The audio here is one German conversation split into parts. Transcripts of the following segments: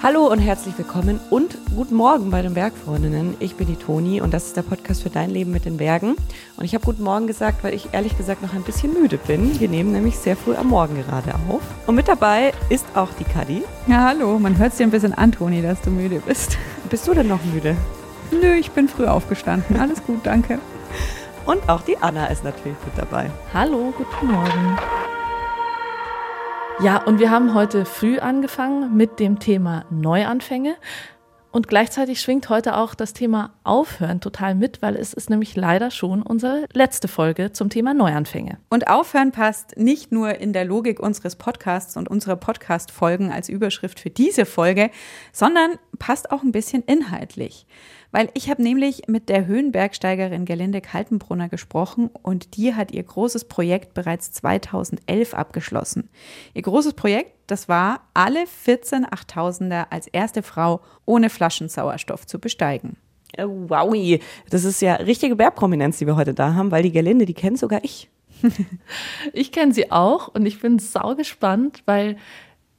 Hallo und herzlich willkommen und guten Morgen bei den Bergfreundinnen. Ich bin die Toni und das ist der Podcast für dein Leben mit den Bergen. Und ich habe guten Morgen gesagt, weil ich ehrlich gesagt noch ein bisschen müde bin. Wir nehmen nämlich sehr früh am Morgen gerade auf. Und mit dabei ist auch die Kadi. Ja, hallo. Man hört es dir ein bisschen an, Toni, dass du müde bist. Bist du denn noch müde? Nö, ich bin früh aufgestanden. Alles gut, danke. Und auch die Anna ist natürlich mit dabei. Hallo, guten Morgen. Ja, und wir haben heute früh angefangen mit dem Thema Neuanfänge. Und gleichzeitig schwingt heute auch das Thema Aufhören total mit, weil es ist nämlich leider schon unsere letzte Folge zum Thema Neuanfänge. Und Aufhören passt nicht nur in der Logik unseres Podcasts und unserer Podcast-Folgen als Überschrift für diese Folge, sondern passt auch ein bisschen inhaltlich. Weil ich habe nämlich mit der Höhenbergsteigerin Gelinde Kaltenbrunner gesprochen und die hat ihr großes Projekt bereits 2011 abgeschlossen. Ihr großes Projekt, das war, alle 14 Achttausender als erste Frau ohne Flaschensauerstoff zu besteigen. Äh, wow, das ist ja richtige Bergprominenz, die wir heute da haben, weil die Gelinde, die kennt sogar ich. ich kenne sie auch und ich bin sau gespannt, weil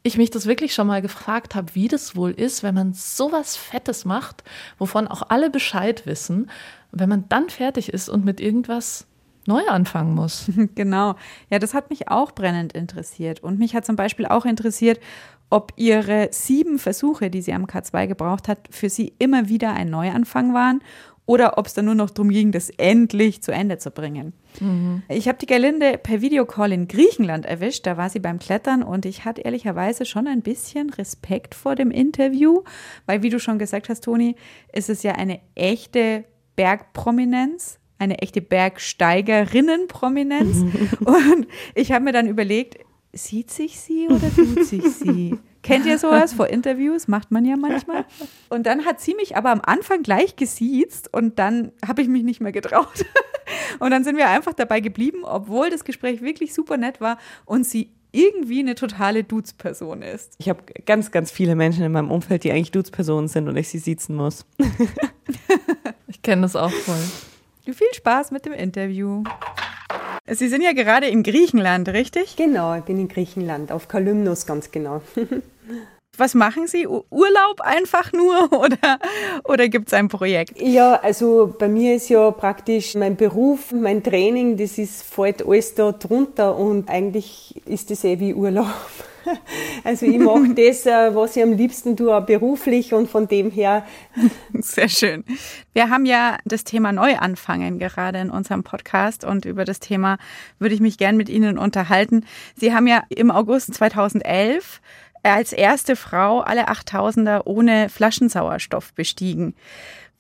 ich mich das wirklich schon mal gefragt habe, wie das wohl ist, wenn man sowas Fettes macht, wovon auch alle Bescheid wissen, wenn man dann fertig ist und mit irgendwas neu anfangen muss. Genau. Ja, das hat mich auch brennend interessiert. Und mich hat zum Beispiel auch interessiert, ob ihre sieben Versuche, die sie am K2 gebraucht hat, für sie immer wieder ein Neuanfang waren oder ob es dann nur noch darum ging, das endlich zu Ende zu bringen. Mhm. Ich habe die Gerlinde per Videocall in Griechenland erwischt, da war sie beim Klettern und ich hatte ehrlicherweise schon ein bisschen Respekt vor dem Interview, weil wie du schon gesagt hast, Toni, ist es ja eine echte Bergprominenz, eine echte Bergsteigerinnenprominenz. und ich habe mir dann überlegt, sieht sich sie oder tut sich sie? Kennt ihr sowas vor Interviews? Macht man ja manchmal. Und dann hat sie mich aber am Anfang gleich gesiezt und dann habe ich mich nicht mehr getraut. Und dann sind wir einfach dabei geblieben, obwohl das Gespräch wirklich super nett war und sie irgendwie eine totale Dudes-Person ist. Ich habe ganz, ganz viele Menschen in meinem Umfeld, die eigentlich Dudes-Personen sind und ich sie siezen muss. ich kenne das auch voll. Viel Spaß mit dem Interview. Sie sind ja gerade in Griechenland, richtig? Genau, ich bin in Griechenland, auf Kalymnos ganz genau. Was machen Sie? Urlaub einfach nur oder, oder gibt es ein Projekt? Ja, also bei mir ist ja praktisch mein Beruf, mein Training, das ist, fällt alles da drunter und eigentlich ist das eh wie Urlaub. Also ich mache das, äh, was ich am liebsten tue, beruflich und von dem her. Sehr schön. Wir haben ja das Thema Neuanfangen gerade in unserem Podcast und über das Thema würde ich mich gern mit Ihnen unterhalten. Sie haben ja im August 2011 als erste Frau alle 8000er ohne Flaschensauerstoff bestiegen.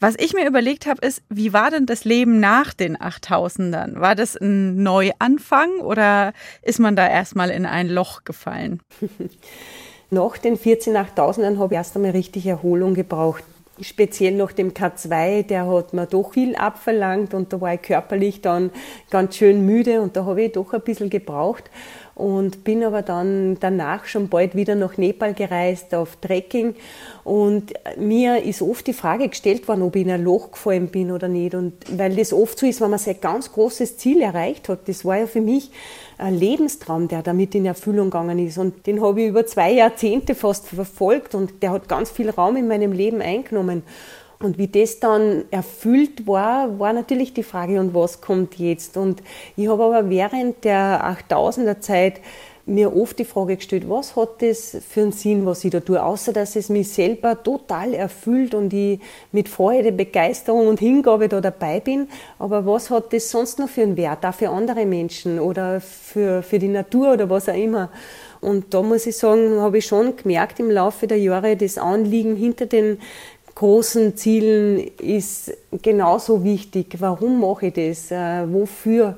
Was ich mir überlegt habe, ist, wie war denn das Leben nach den 8000ern? War das ein Neuanfang oder ist man da erstmal in ein Loch gefallen? nach den 14 8000ern habe ich erst einmal richtig Erholung gebraucht. Speziell nach dem K2, der hat mir doch viel abverlangt und da war ich körperlich dann ganz schön müde und da habe ich doch ein bisschen gebraucht und bin aber dann danach schon bald wieder nach Nepal gereist auf Trekking. Und mir ist oft die Frage gestellt worden, ob ich in ein Loch gefallen bin oder nicht. Und weil das oft so ist, wenn man sein ganz großes Ziel erreicht hat, das war ja für mich ein Lebenstraum, der damit in Erfüllung gegangen ist. Und den habe ich über zwei Jahrzehnte fast verfolgt. Und der hat ganz viel Raum in meinem Leben eingenommen und wie das dann erfüllt war, war natürlich die Frage, und was kommt jetzt? Und ich habe aber während der 8000er Zeit mir oft die Frage gestellt, was hat das für einen Sinn, was ich da tue, außer dass es mich selber total erfüllt und ich mit Freude, Begeisterung und Hingabe da dabei bin. Aber was hat das sonst noch für einen Wert, auch für andere Menschen oder für, für die Natur oder was auch immer? Und da muss ich sagen, habe ich schon gemerkt im Laufe der Jahre, das Anliegen hinter den großen Zielen ist genauso wichtig. Warum mache ich das? Äh, wofür?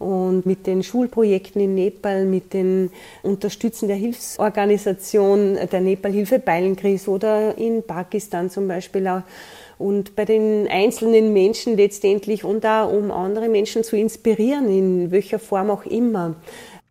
Und mit den Schulprojekten in Nepal, mit den Unterstützen der Hilfsorganisation der Nepal-Hilfe Beilenkris oder in Pakistan zum Beispiel auch. Und bei den einzelnen Menschen letztendlich und auch um andere Menschen zu inspirieren, in welcher Form auch immer.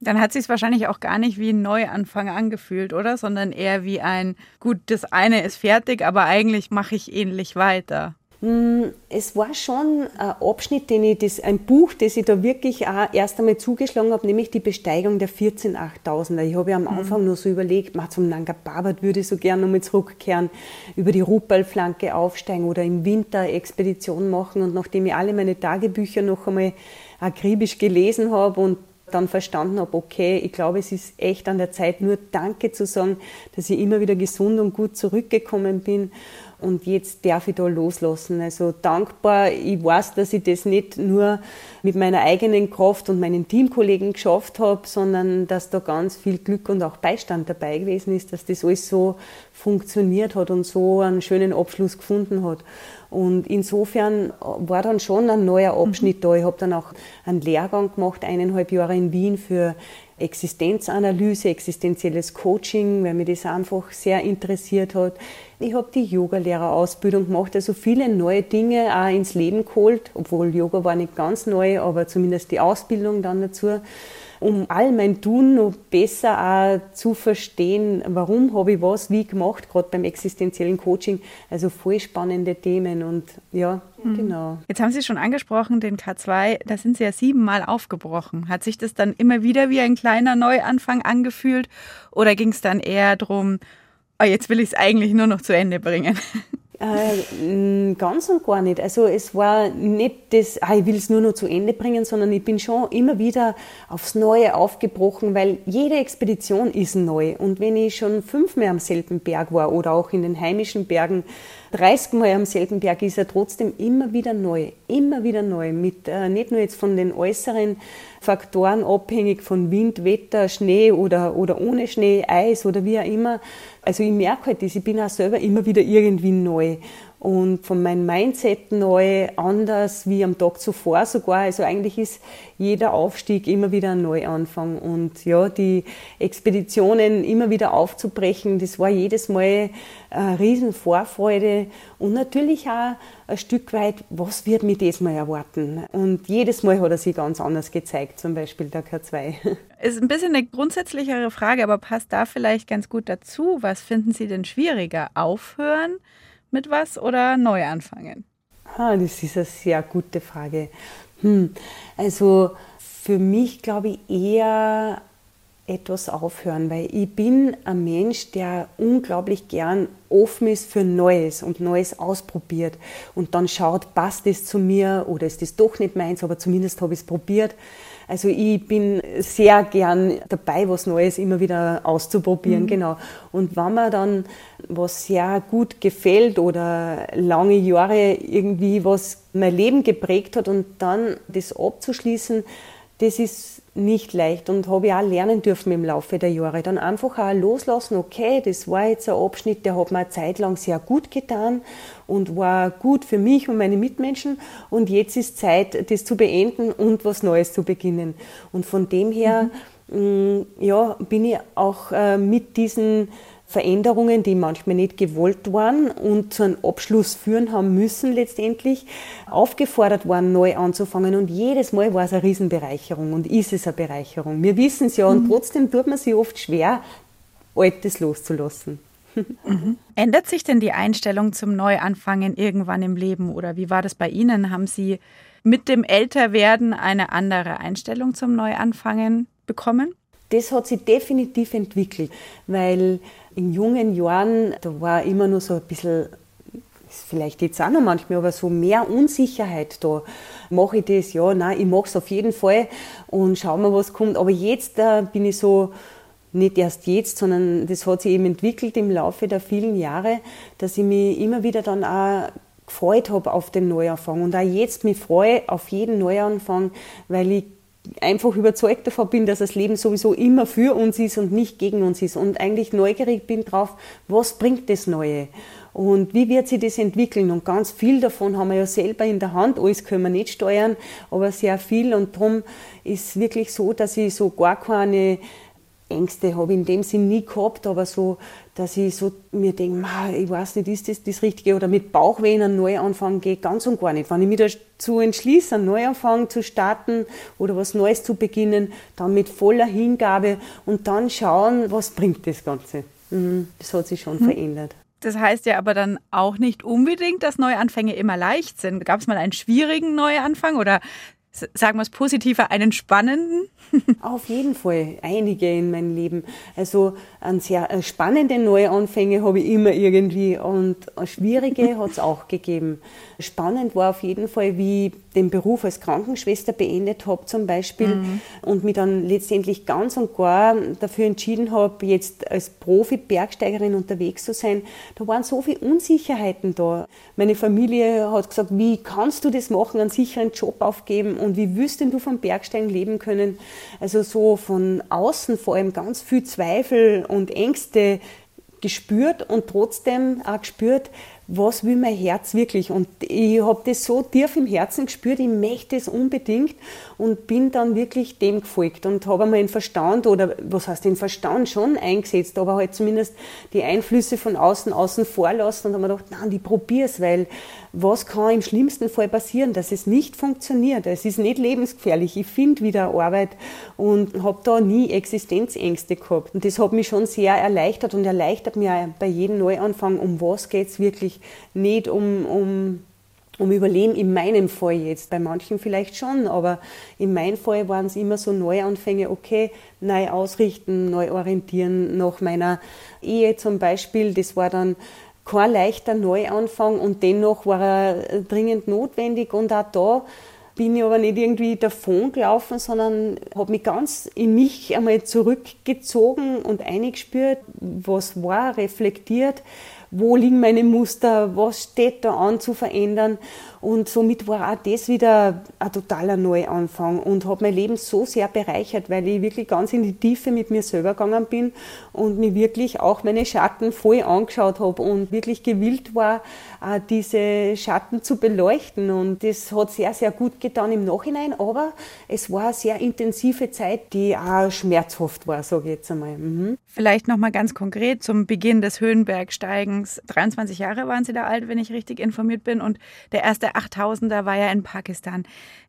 Dann hat sich wahrscheinlich auch gar nicht wie ein Neuanfang angefühlt, oder? Sondern eher wie ein, gut, das eine ist fertig, aber eigentlich mache ich ähnlich weiter. Hm, es war schon ein Abschnitt, den ich, das, ein Buch, das ich da wirklich auch erst einmal zugeschlagen habe, nämlich die Besteigung der 14 8000er. Ich habe ja am mhm. Anfang mhm. nur so überlegt, mal zum Nanga Parbat würde ich so gerne nochmal zurückkehren, über die Rupalflanke aufsteigen oder im Winter Expedition machen. Und nachdem ich alle meine Tagebücher noch einmal akribisch gelesen habe und dann verstanden habe, okay, ich glaube, es ist echt an der Zeit, nur Danke zu sagen, dass ich immer wieder gesund und gut zurückgekommen bin und jetzt darf ich da loslassen. Also dankbar, ich weiß, dass ich das nicht nur mit meiner eigenen Kraft und meinen Teamkollegen geschafft habe, sondern dass da ganz viel Glück und auch Beistand dabei gewesen ist, dass das alles so funktioniert hat und so einen schönen Abschluss gefunden hat. Und insofern war dann schon ein neuer Abschnitt mhm. da. Ich habe dann auch einen Lehrgang gemacht, eineinhalb Jahre in Wien für Existenzanalyse, existenzielles Coaching, weil mich das einfach sehr interessiert hat. Ich habe die Yogalehrerausbildung gemacht, also viele neue Dinge auch ins Leben geholt, obwohl Yoga war nicht ganz neu, aber zumindest die Ausbildung dann dazu um all mein Tun noch besser auch zu verstehen, warum habe ich was wie gemacht, gerade beim existenziellen Coaching. Also voll spannende Themen und ja, mhm. genau. Jetzt haben Sie schon angesprochen, den K2, da sind Sie ja siebenmal aufgebrochen. Hat sich das dann immer wieder wie ein kleiner Neuanfang angefühlt oder ging es dann eher darum, oh, jetzt will ich es eigentlich nur noch zu Ende bringen? Äh, ganz und gar nicht. Also es war nicht das, ah, ich will es nur noch zu Ende bringen, sondern ich bin schon immer wieder aufs Neue aufgebrochen, weil jede Expedition ist neu. Und wenn ich schon fünfmal am selben Berg war oder auch in den heimischen Bergen 30 Mal am selben Berg, ist er trotzdem immer wieder neu. Immer wieder neu. Mit, äh, nicht nur jetzt von den äußeren Faktoren abhängig von Wind, Wetter, Schnee oder, oder ohne Schnee, Eis oder wie auch immer, also ich merke halt das, ich bin auch selber immer wieder irgendwie neu und von meinem Mindset neu, anders wie am Tag zuvor sogar. Also eigentlich ist jeder Aufstieg immer wieder ein Neuanfang und ja, die Expeditionen immer wieder aufzubrechen, das war jedes Mal eine riesen Vorfreude und natürlich auch ein Stück weit, was wird mich diesmal erwarten? Und jedes Mal hat er sich ganz anders gezeigt, zum Beispiel der K2. Ist ein bisschen eine grundsätzlichere Frage, aber passt da vielleicht ganz gut dazu. Was finden Sie denn schwieriger? Aufhören mit was oder neu anfangen? Ah, das ist eine sehr gute Frage. Hm. Also für mich glaube ich eher etwas aufhören, weil ich bin ein Mensch, der unglaublich gern offen ist für Neues und Neues ausprobiert und dann schaut, passt es zu mir oder ist das doch nicht meins, aber zumindest habe ich es probiert. Also ich bin sehr gern dabei, was Neues immer wieder auszuprobieren, mhm. genau. Und wenn mir dann was sehr gut gefällt oder lange Jahre irgendwie was mein Leben geprägt hat und dann das abzuschließen, das ist nicht leicht und habe ich auch lernen dürfen im Laufe der Jahre. Dann einfach auch loslassen, okay, das war jetzt ein Abschnitt, der hat mir eine Zeit lang sehr gut getan und war gut für mich und meine Mitmenschen und jetzt ist Zeit, das zu beenden und was Neues zu beginnen. Und von dem her, mhm. mh, ja, bin ich auch äh, mit diesen Veränderungen, die manchmal nicht gewollt waren und zu einem Abschluss führen haben müssen letztendlich, aufgefordert waren, neu anzufangen. Und jedes Mal war es eine Riesenbereicherung und ist es eine Bereicherung. Wir wissen es ja und mhm. trotzdem tut man sich oft schwer, Altes loszulassen. Ändert sich denn die Einstellung zum Neuanfangen irgendwann im Leben oder wie war das bei Ihnen? Haben Sie mit dem Älterwerden eine andere Einstellung zum Neuanfangen bekommen? Das hat sich definitiv entwickelt, weil in jungen Jahren, da war immer nur so ein bisschen, vielleicht jetzt auch noch manchmal, aber so mehr Unsicherheit da. Mache ich das? Ja, nein, ich mache es auf jeden Fall und schauen wir, was kommt. Aber jetzt äh, bin ich so, nicht erst jetzt, sondern das hat sich eben entwickelt im Laufe der vielen Jahre, dass ich mich immer wieder dann auch gefreut habe auf den Neuanfang. Und auch jetzt mich freue auf jeden Neuanfang, weil ich einfach überzeugt davon bin, dass das Leben sowieso immer für uns ist und nicht gegen uns ist. Und eigentlich neugierig bin drauf, was bringt das Neue? Und wie wird sich das entwickeln? Und ganz viel davon haben wir ja selber in der Hand, alles können wir nicht steuern, aber sehr viel. Und darum ist es wirklich so, dass ich so gar keine Ängste habe ich in dem Sinn nie gehabt, aber so, dass ich so mir denke, ich weiß nicht, ist das das Richtige oder mit Bauchwehen einen Neuanfang geht ganz und gar nicht. Wenn ich mich dazu entschließe, einen Neuanfang zu starten oder was Neues zu beginnen, dann mit voller Hingabe und dann schauen, was bringt das Ganze. Mhm, das hat sich schon mhm. verändert. Das heißt ja aber dann auch nicht unbedingt, dass Neuanfänge immer leicht sind. Gab es mal einen schwierigen Neuanfang oder sagen wir es positiver, einen spannenden? Auf jeden Fall, einige in meinem Leben. Also einen sehr äh, spannende Neuanfänge habe ich immer irgendwie und schwierige hat es auch gegeben. Spannend war auf jeden Fall, wie ich den Beruf als Krankenschwester beendet habe zum Beispiel mhm. und mich dann letztendlich ganz und gar dafür entschieden habe, jetzt als Profi-Bergsteigerin unterwegs zu sein. Da waren so viele Unsicherheiten da. Meine Familie hat gesagt, wie kannst du das machen, einen sicheren Job aufgeben und wie willst denn du vom Bergsteigen leben können? Also so von außen vor allem ganz viel Zweifel und Ängste gespürt und trotzdem auch gespürt, was will mein Herz wirklich? Und ich habe das so tief im Herzen gespürt, ich möchte es unbedingt und bin dann wirklich dem gefolgt und habe einmal den Verstand oder was heißt den Verstand schon eingesetzt, aber halt zumindest die Einflüsse von außen außen vor lassen und habe mir gedacht, nein, ich probiere es, weil was kann im schlimmsten Fall passieren, dass es nicht funktioniert. Es ist nicht lebensgefährlich. Ich finde wieder Arbeit und habe da nie Existenzängste gehabt. Und das hat mich schon sehr erleichtert und erleichtert mir bei jedem Neuanfang, um was geht es wirklich. Nicht um, um um Überleben. In meinem Fall jetzt, bei manchen vielleicht schon, aber in meinem Fall waren es immer so Neuanfänge, okay, neu ausrichten, neu orientieren nach meiner Ehe zum Beispiel, das war dann kein leichter Neuanfang und dennoch war er dringend notwendig und auch da bin ich aber nicht irgendwie davon gelaufen, sondern habe mich ganz in mich einmal zurückgezogen und eingespürt, was war, reflektiert, wo liegen meine Muster, was steht da an zu verändern und somit war auch das wieder ein totaler Neuanfang und hat mein Leben so sehr bereichert, weil ich wirklich ganz in die Tiefe mit mir selber gegangen bin und mir wirklich auch meine Schatten voll angeschaut habe und wirklich gewillt war, diese Schatten zu beleuchten. Und das hat sehr, sehr gut getan im Nachhinein, aber es war eine sehr intensive Zeit, die auch schmerzhaft war, sage ich jetzt einmal. Mhm. Vielleicht nochmal ganz konkret zum Beginn des Höhenbergsteigens. 23 Jahre waren Sie da alt, wenn ich richtig informiert bin. Und der erste 8000er war ja in Pakistan.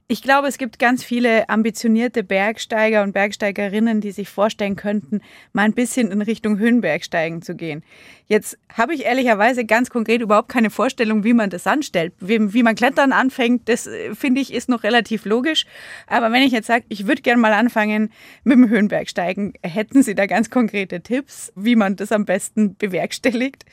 Ich glaube, es gibt ganz viele ambitionierte Bergsteiger und Bergsteigerinnen, die sich vorstellen könnten, mal ein bisschen in Richtung Höhenbergsteigen zu gehen. Jetzt habe ich ehrlicherweise ganz konkret überhaupt keine Vorstellung, wie man das anstellt. Wie, wie man Klettern anfängt, das äh, finde ich ist noch relativ logisch. Aber wenn ich jetzt sage, ich würde gerne mal anfangen mit dem Höhenbergsteigen, hätten Sie da ganz konkrete Tipps, wie man das am besten bewerkstelligt?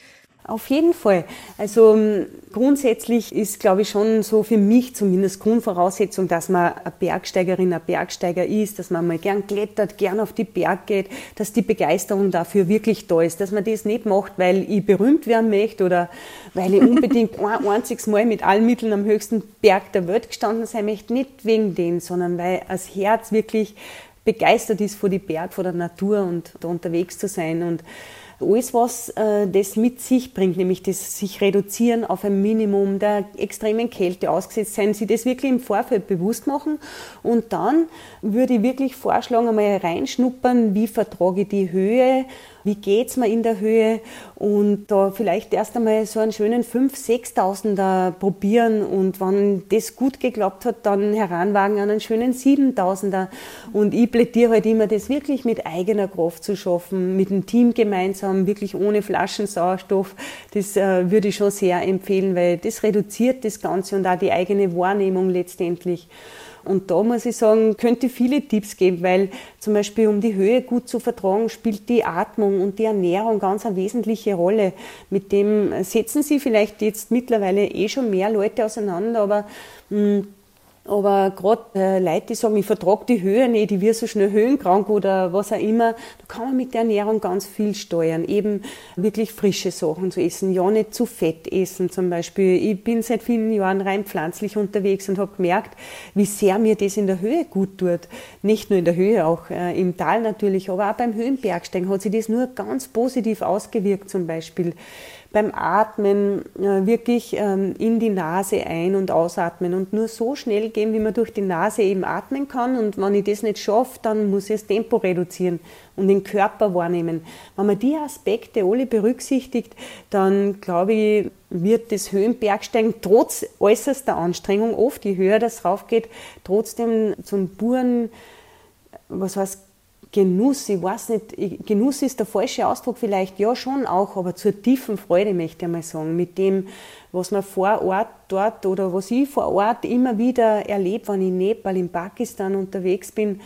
Auf jeden Fall. Also ähm, grundsätzlich ist, glaube ich, schon so für mich zumindest Grundvoraussetzung, dass man eine Bergsteigerin, ein Bergsteiger ist, dass man mal gern klettert, gern auf die Berg geht, dass die Begeisterung dafür wirklich da ist, dass man das nicht macht, weil ich berühmt werden möchte oder weil ich unbedingt ein einziges Mal mit allen Mitteln am höchsten Berg der Welt gestanden sein möchte, nicht wegen dem, sondern weil das Herz wirklich begeistert ist vor die Berg, vor der Natur und da unterwegs zu sein und alles, was äh, das mit sich bringt, nämlich das sich reduzieren auf ein Minimum der extremen Kälte ausgesetzt sein, sie das wirklich im Vorfeld bewusst machen. Und dann würde ich wirklich vorschlagen, einmal reinschnuppern, wie vertrage ich die Höhe, wie geht's mir in der Höhe? Und da vielleicht erst einmal so einen schönen 5.000, 6.000er probieren. Und wenn das gut geklappt hat, dann heranwagen an einen schönen 7.000er und ich plädiere halt immer, das wirklich mit eigener Kraft zu schaffen, mit dem Team gemeinsam, wirklich ohne Flaschensauerstoff, das äh, würde ich schon sehr empfehlen, weil das reduziert das Ganze und auch die eigene Wahrnehmung letztendlich. Und da muss ich sagen, könnte viele Tipps geben, weil zum Beispiel um die Höhe gut zu vertragen, spielt die Atmung und die Ernährung ganz eine wesentliche Rolle. Mit dem setzen Sie vielleicht jetzt mittlerweile eh schon mehr Leute auseinander, aber mh, hm, aber gerade äh, Leute, die sagen, ich vertrage die Höhe nicht, ich werde so schnell höhenkrank oder was auch immer, da kann man mit der Ernährung ganz viel steuern. Eben wirklich frische Sachen zu essen, ja nicht zu fett essen zum Beispiel. Ich bin seit vielen Jahren rein pflanzlich unterwegs und habe gemerkt, wie sehr mir das in der Höhe gut tut. Nicht nur in der Höhe, auch äh, im Tal natürlich, aber auch beim Höhenbergsteigen hat sich das nur ganz positiv ausgewirkt zum Beispiel beim Atmen äh, wirklich ähm, in die Nase ein- und ausatmen und nur so schnell gehen, wie man durch die Nase eben atmen kann. Und wenn ich das nicht schaffe, dann muss ich das Tempo reduzieren und den Körper wahrnehmen. Wenn man die Aspekte alle berücksichtigt, dann glaube ich, wird das Höhenbergsteigen trotz äußerster Anstrengung, oft je höher das raufgeht, trotzdem zum puren, was heißt, Genuss, ich weiß nicht, Genuss ist der falsche Ausdruck vielleicht, ja schon auch, aber zur tiefen Freude möchte ich mal sagen, mit dem, was man vor Ort dort oder was ich vor Ort immer wieder erlebe, wenn ich in Nepal, in Pakistan unterwegs bin,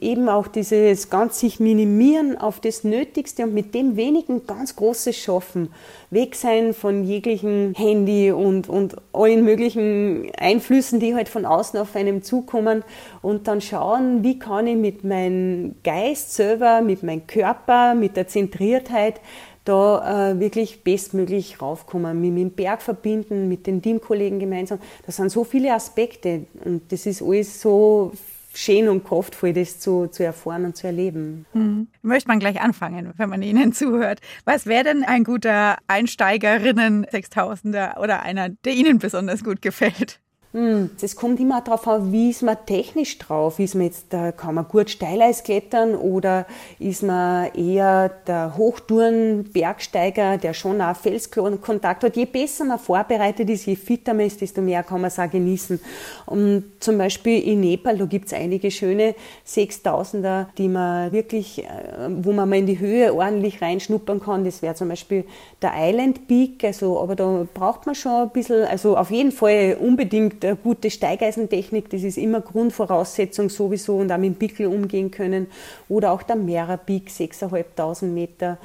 eben auch dieses ganz sich minimieren auf das Nötigste und mit dem wenigen ganz Großes schaffen. Weg sein von jeglichen Handy und, und allen möglichen Einflüssen, die halt von außen auf einem zukommen und dann schauen, wie kann ich mit meinem Geist selber, mit meinem Körper, mit der Zentriertheit da äh, wirklich bestmöglich raufkommen, mit dem Berg verbinden, mit den Teamkollegen gemeinsam. Das sind so viele Aspekte und das ist alles so schön und kraftvoll, das zu, zu erfahren und zu erleben. Mhm. Möchte man gleich anfangen, wenn man Ihnen zuhört. Was wäre denn ein guter Einsteigerinnen Sechstausender oder einer, der Ihnen besonders gut gefällt? Hm, es kommt immer darauf an, wie ist man technisch drauf. Ist man jetzt, kann man gut Steileis klettern oder ist man eher der Hochtouren-Bergsteiger, der schon auch Felskontakt hat. Je besser man vorbereitet ist, je fitter man ist, desto mehr kann man es auch genießen. Und zum Beispiel in Nepal, da gibt es einige schöne Sechstausender, die man wirklich, äh, wo man mal in die Höhe ordentlich reinschnuppern kann. Das wäre zum Beispiel der Island Peak, also, aber da braucht man schon ein bisschen, also auf jeden Fall unbedingt eine gute Steigeisentechnik, das ist immer Grundvoraussetzung sowieso und auch mit dem Pickel umgehen können. Oder auch der Mera Peak, 6.500 Meter.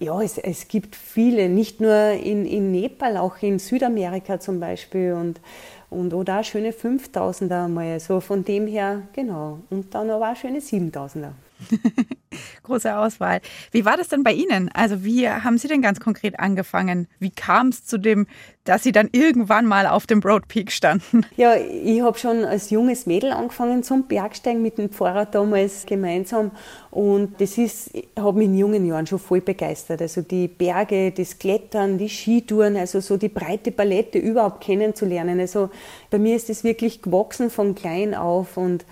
Ja, es, es gibt viele, nicht nur in, in Nepal, auch in Südamerika zum Beispiel und, und oder auch schöne 5000er mal. So von dem her, genau. Und dann aber auch schöne 7000er. Große Auswahl. Wie war das denn bei Ihnen? Also wie haben Sie denn ganz konkret angefangen? Wie kam es zu dem, dass Sie dann irgendwann mal auf dem Broad Peak standen? Ja, ich habe schon als junges Mädel angefangen zum Bergsteigen mit dem Pfarrer damals gemeinsam und das ist, hat mich in jungen Jahren schon voll begeistert. Also die Berge, das Klettern, die Skitouren, also so die breite Palette überhaupt kennenzulernen. Also bei mir ist das wirklich gewachsen von klein auf und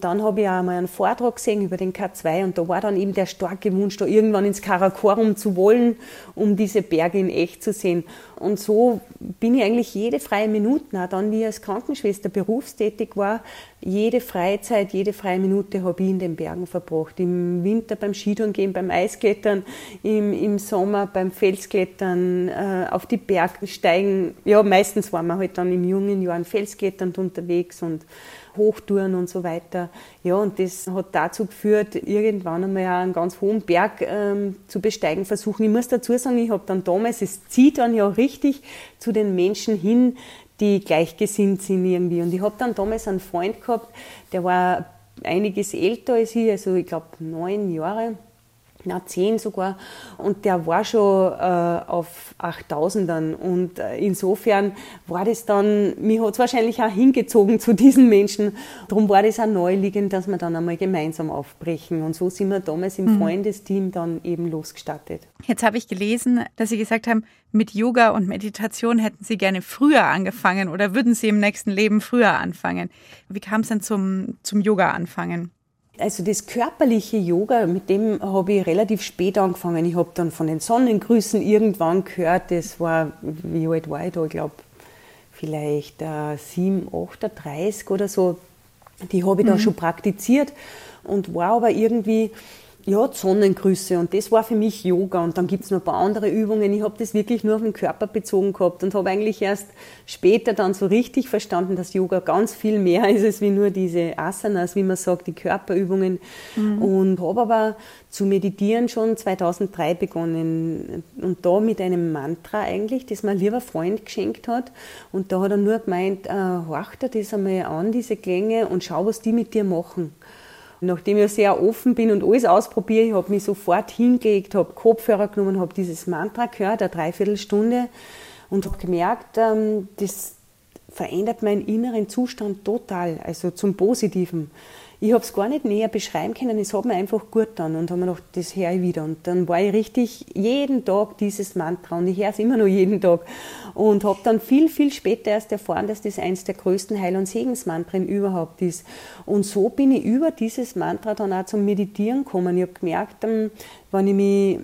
dann habe ich auch mal einen Vortrag gesehen über den K2 und da war dann eben der starke Wunsch, da irgendwann ins Karakorum zu wollen, um diese Berge in echt zu sehen. Und so bin ich eigentlich jede freie Minute, auch dann wie ich als Krankenschwester berufstätig war, jede Freizeit, jede freie Minute habe ich in den Bergen verbracht. Im Winter beim Skitouren gehen, beim Eisklettern, im, im Sommer beim Felsklettern, äh, auf die Bergsteigen. Ja, meistens waren wir halt dann im jungen Jahren Felskletternd unterwegs und Hochtouren und so weiter. Ja, und das hat dazu geführt, irgendwann einmal einen ganz hohen Berg ähm, zu besteigen versuchen. Ich muss dazu sagen, ich habe dann damals, es zieht dann ja richtig zu den Menschen hin, die gleichgesinnt sind irgendwie. Und ich habe dann damals einen Freund gehabt, der war einiges älter als ich, also ich glaube neun Jahre na zehn sogar. Und der war schon äh, auf 8000ern. Und äh, insofern war das dann, mich hat es wahrscheinlich auch hingezogen zu diesen Menschen. Darum war das auch neuliegend, dass wir dann einmal gemeinsam aufbrechen. Und so sind wir damals im mhm. Freundesteam dann eben losgestartet. Jetzt habe ich gelesen, dass Sie gesagt haben, mit Yoga und Meditation hätten Sie gerne früher angefangen oder würden Sie im nächsten Leben früher anfangen. Wie kam es denn zum, zum Yoga anfangen? Also das körperliche Yoga, mit dem habe ich relativ spät angefangen. Ich habe dann von den Sonnengrüßen irgendwann gehört, das war, wie alt war ich da, ich glaube vielleicht äh, 7, 38 oder so. Die habe ich mhm. dann schon praktiziert und war aber irgendwie ja, Sonnengrüße und das war für mich Yoga und dann gibt es noch ein paar andere Übungen. Ich habe das wirklich nur auf den Körper bezogen gehabt und habe eigentlich erst später dann so richtig verstanden, dass Yoga ganz viel mehr ist als wie nur diese Asanas, wie man sagt, die Körperübungen mhm. und habe aber zu meditieren schon 2003 begonnen und da mit einem Mantra eigentlich, das mir ein lieber Freund geschenkt hat und da hat er nur gemeint, äh, horch dir das einmal an, diese Klänge und schau, was die mit dir machen. Nachdem ich sehr offen bin und alles ausprobiere, ich habe mich sofort hingelegt, habe Kopfhörer genommen, habe dieses Mantra gehört, eine Dreiviertelstunde und habe gemerkt, ähm, das verändert meinen inneren Zustand total, also zum Positiven ich habe es gar nicht näher beschreiben können, es hat mir einfach gut getan und habe mir gedacht, das höre ich wieder. Und dann war ich richtig jeden Tag dieses Mantra und ich höre es immer noch jeden Tag. Und habe dann viel, viel später erst erfahren, dass das eines der größten Heil- und Segensmantren überhaupt ist. Und so bin ich über dieses Mantra dann auch zum Meditieren gekommen. Ich habe gemerkt, ähm, wenn ich mich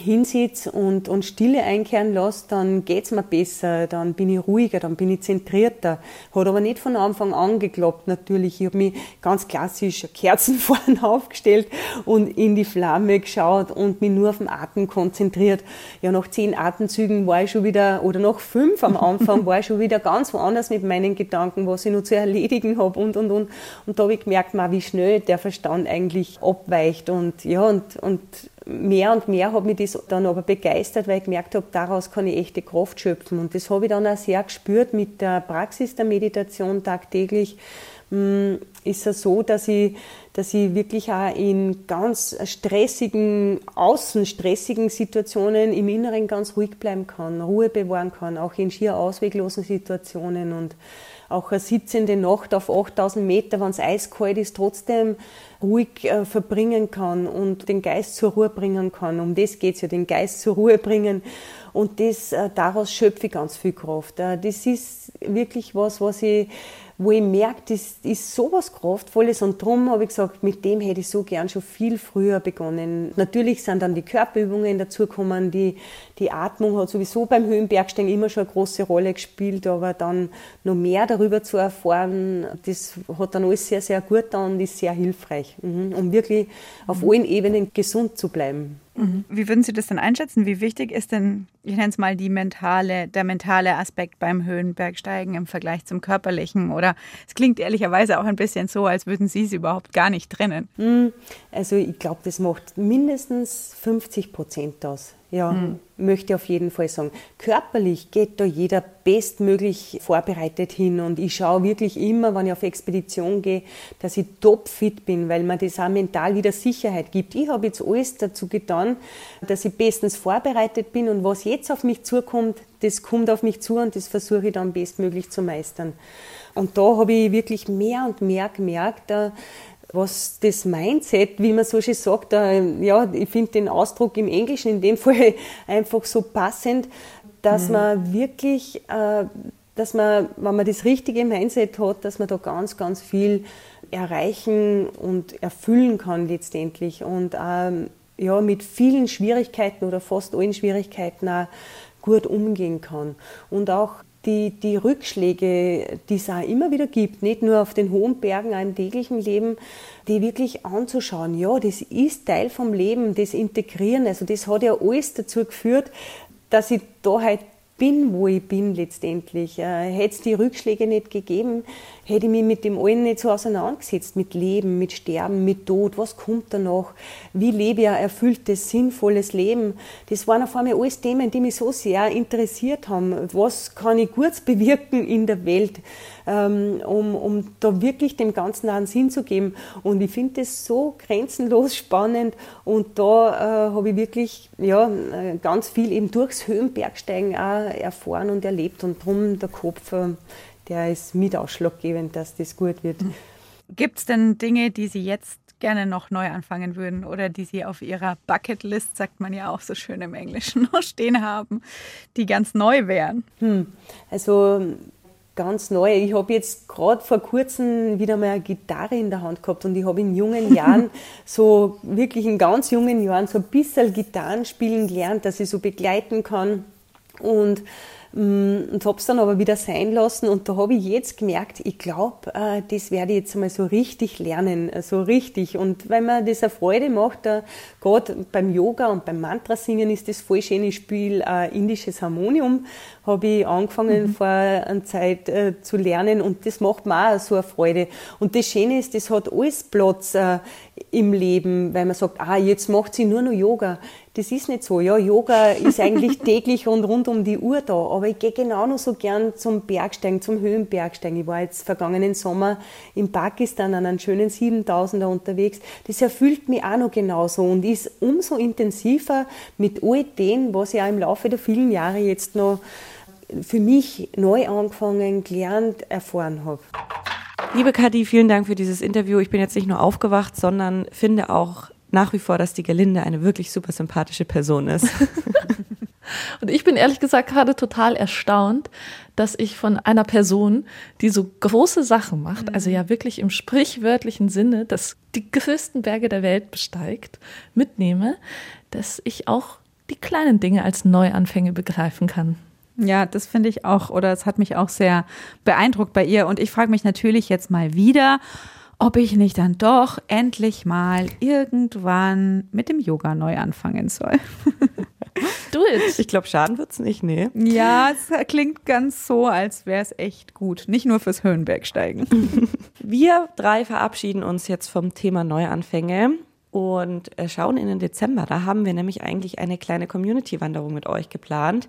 hinsitze und, und Stille einkehren lasse, dann geht's mir besser, dann bin ich ruhiger, dann bin ich zentrierter. Hat aber nicht von Anfang an geklappt, natürlich. Ich habe mich ganz klassisch Kerzen vorne aufgestellt und in die Flamme geschaut und mich nur auf den Atem konzentriert. Ja, nach zehn Atemzügen war ich schon wieder, oder nach fünf am Anfang, war ich schon wieder ganz woanders mit meinen Gedanken, was ich noch zu erledigen habe und, und, und. Und da habe ich gemerkt, wie schnell der Verstand eigentlich abweicht und, ja, und, und mehr und mehr hat mich das dann aber begeistert, weil ich gemerkt habe, daraus kann ich echte Kraft schöpfen. Und das habe ich dann auch sehr gespürt mit der Praxis der Meditation tagtäglich. Hm, ist es so, dass ich, dass ich wirklich auch in ganz stressigen, außen stressigen Situationen im Inneren ganz ruhig bleiben kann, Ruhe bewahren kann, auch in schier ausweglosen Situationen und auch eine sitzende Nacht auf 8000 Meter, wenn es eiskalt ist, trotzdem ruhig äh, verbringen kann und den Geist zur Ruhe bringen kann. Um das geht es ja, den Geist zur Ruhe bringen. Und das, äh, daraus schöpfe ich ganz viel Kraft. Äh, das ist wirklich was, was ich wo ich merke, das ist so was Kraftvolles und darum habe ich gesagt, mit dem hätte ich so gern schon viel früher begonnen. Natürlich sind dann die Körperübungen dazugekommen, die, die Atmung hat sowieso beim Höhenbergsteigen immer schon eine große Rolle gespielt, aber dann noch mehr darüber zu erfahren, das hat dann alles sehr, sehr gut und ist sehr hilfreich, mhm, um wirklich auf allen Ebenen gesund zu bleiben. Mhm. Wie würden Sie das denn einschätzen? Wie wichtig ist denn, ich nenne es mal, die mentale, der mentale Aspekt beim Höhenbergsteigen im Vergleich zum körperlichen? Oder es klingt ehrlicherweise auch ein bisschen so, als würden Sie es überhaupt gar nicht trennen. Mhm. Also ich glaube, das macht mindestens 50 Prozent aus. Ja, mhm. möchte auf jeden Fall sagen. Körperlich geht da jeder bestmöglich vorbereitet hin und ich schaue wirklich immer, wenn ich auf Expedition gehe, dass ich topfit bin, weil mir das auch mental wieder Sicherheit gibt. Ich habe jetzt alles dazu getan, dass ich bestens vorbereitet bin und was jetzt auf mich zukommt, das kommt auf mich zu und das versuche ich dann bestmöglich zu meistern. Und da habe ich wirklich mehr und mehr gemerkt, was das Mindset, wie man so schön sagt, ja, ich finde den Ausdruck im Englischen in dem Fall einfach so passend, dass mhm. man wirklich, äh, dass man, wenn man das richtige Mindset hat, dass man da ganz, ganz viel erreichen und erfüllen kann letztendlich und ähm, ja, mit vielen Schwierigkeiten oder fast allen Schwierigkeiten auch gut umgehen kann. Und auch die, die Rückschläge, die es auch immer wieder gibt, nicht nur auf den hohen Bergen, auch im täglichen Leben, die wirklich anzuschauen. Ja, das ist Teil vom Leben, das Integrieren. Also das hat ja alles dazu geführt, dass ich da halt bin, wo ich bin letztendlich. Äh, hätte es die Rückschläge nicht gegeben, hätte ich mich mit dem allen nicht so auseinandergesetzt, mit Leben, mit Sterben, mit Tod, was kommt danach, wie lebe ich ein erfülltes, sinnvolles Leben. Das waren auf einmal alles Themen, die mich so sehr interessiert haben. Was kann ich kurz bewirken in der Welt, ähm, um, um da wirklich dem Ganzen einen Sinn zu geben. Und ich finde das so grenzenlos spannend und da äh, habe ich wirklich ja, äh, ganz viel eben durchs Höhenbergsteigen auch erfahren und erlebt und darum der Kopf äh, der ist mit ausschlaggebend, dass das gut wird. Gibt es denn Dinge, die Sie jetzt gerne noch neu anfangen würden oder die Sie auf Ihrer Bucketlist, sagt man ja auch so schön im Englischen, noch stehen haben, die ganz neu wären? Hm. Also ganz neu. Ich habe jetzt gerade vor kurzem wieder mal eine Gitarre in der Hand gehabt und ich habe in jungen Jahren, so wirklich in ganz jungen Jahren, so ein bisschen Gitarren spielen gelernt, dass ich so begleiten kann. Und und habe es dann aber wieder sein lassen und da habe ich jetzt gemerkt, ich glaube, äh, das werde ich jetzt einmal so richtig lernen, äh, so richtig. Und weil mir das eine Freude macht, äh, gerade beim Yoga und beim Mantra singen ist das voll schöne Spiel indisches Harmonium, habe ich angefangen mhm. vor einer Zeit zu lernen und das macht mir auch so eine Freude. Und das Schöne ist, das hat alles Platz im Leben, weil man sagt, ah, jetzt macht sie nur noch Yoga. Das ist nicht so. Ja, Yoga ist eigentlich täglich und rund um die Uhr da. Aber ich gehe genau noch so gern zum Bergsteigen, zum Höhenbergsteigen. Ich war jetzt vergangenen Sommer in Pakistan an einem schönen 7000er unterwegs. Das erfüllt mich auch noch genauso und ist umso intensiver mit all dem, was ich auch im Laufe der vielen Jahre jetzt noch für mich neu angefangen, gelernt, erfahren habe. Liebe Kadi, vielen Dank für dieses Interview. Ich bin jetzt nicht nur aufgewacht, sondern finde auch nach wie vor, dass die Gelinde eine wirklich super sympathische Person ist. Und ich bin ehrlich gesagt gerade total erstaunt, dass ich von einer Person, die so große Sachen macht, mhm. also ja wirklich im sprichwörtlichen Sinne, dass die größten Berge der Welt besteigt, mitnehme, dass ich auch die kleinen Dinge als Neuanfänge begreifen kann. Ja, das finde ich auch, oder es hat mich auch sehr beeindruckt bei ihr. Und ich frage mich natürlich jetzt mal wieder, ob ich nicht dann doch endlich mal irgendwann mit dem Yoga neu anfangen soll. Do it. Ich glaube, schaden wird es nicht, nee. Ja, es klingt ganz so, als wäre es echt gut. Nicht nur fürs Höhenbergsteigen. Wir drei verabschieden uns jetzt vom Thema Neuanfänge und äh, schauen in den Dezember. Da haben wir nämlich eigentlich eine kleine Community-Wanderung mit euch geplant.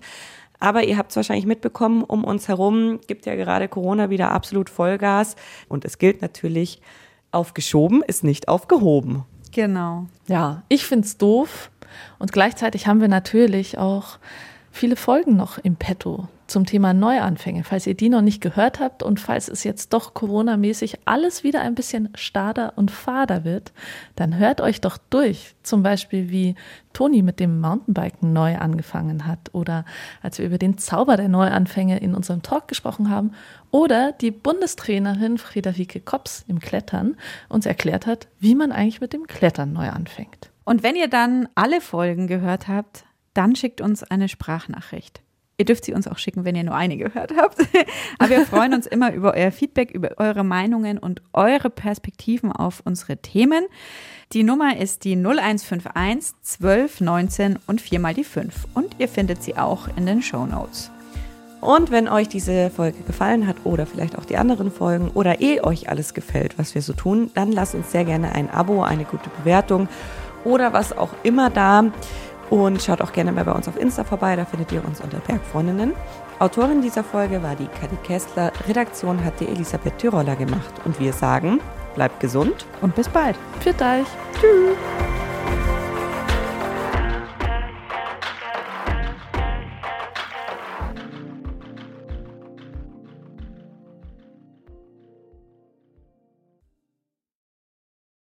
Aber ihr habt es wahrscheinlich mitbekommen, um uns herum gibt ja gerade Corona wieder absolut Vollgas. Und es gilt natürlich, aufgeschoben ist nicht aufgehoben. Genau. Ja, ich finde es doof. Und gleichzeitig haben wir natürlich auch viele Folgen noch im Petto zum Thema Neuanfänge, falls ihr die noch nicht gehört habt und falls es jetzt doch Corona-mäßig alles wieder ein bisschen stader und fader wird, dann hört euch doch durch. Zum Beispiel wie Toni mit dem Mountainbiken neu angefangen hat oder als wir über den Zauber der Neuanfänge in unserem Talk gesprochen haben oder die Bundestrainerin Friederike Kops im Klettern uns erklärt hat, wie man eigentlich mit dem Klettern neu anfängt. Und wenn ihr dann alle Folgen gehört habt, dann schickt uns eine Sprachnachricht. Ihr dürft sie uns auch schicken, wenn ihr nur eine gehört habt. Aber wir freuen uns immer über euer Feedback, über eure Meinungen und eure Perspektiven auf unsere Themen. Die Nummer ist die 0151 12 19 und viermal die 5. Und ihr findet sie auch in den Show Notes. Und wenn euch diese Folge gefallen hat oder vielleicht auch die anderen Folgen oder eh euch alles gefällt, was wir so tun, dann lasst uns sehr gerne ein Abo, eine gute Bewertung oder was auch immer da. Und schaut auch gerne mal bei uns auf Insta vorbei, da findet ihr uns unter Bergfreundinnen. Autorin dieser Folge war die Kadi Kessler, Redaktion hat die Elisabeth Tyroller gemacht. Und wir sagen, bleibt gesund und bis bald. Für euch. Tschüss.